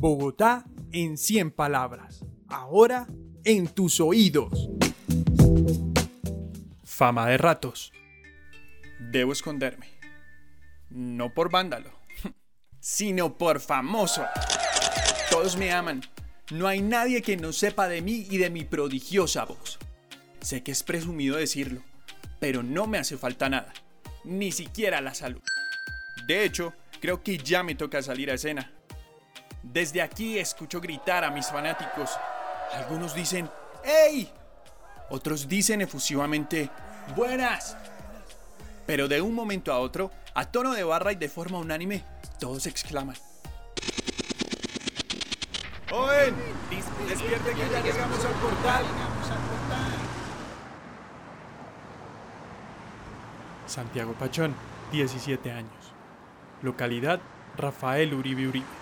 Bogotá en 100 palabras. Ahora en tus oídos. Fama de ratos. Debo esconderme. No por vándalo, sino por famoso. Todos me aman. No hay nadie que no sepa de mí y de mi prodigiosa voz. Sé que es presumido decirlo, pero no me hace falta nada, ni siquiera la salud. De hecho, creo que ya me toca salir a escena. Desde aquí escucho gritar a mis fanáticos. Algunos dicen, ¡Ey! Otros dicen efusivamente, ¡Buenas! Pero de un momento a otro, a tono de barra y de forma unánime, todos exclaman. ¡Owen! ¡Despierte que ya llegamos al portal! Santiago Pachón, 17 años. Localidad Rafael Uribe Uribe.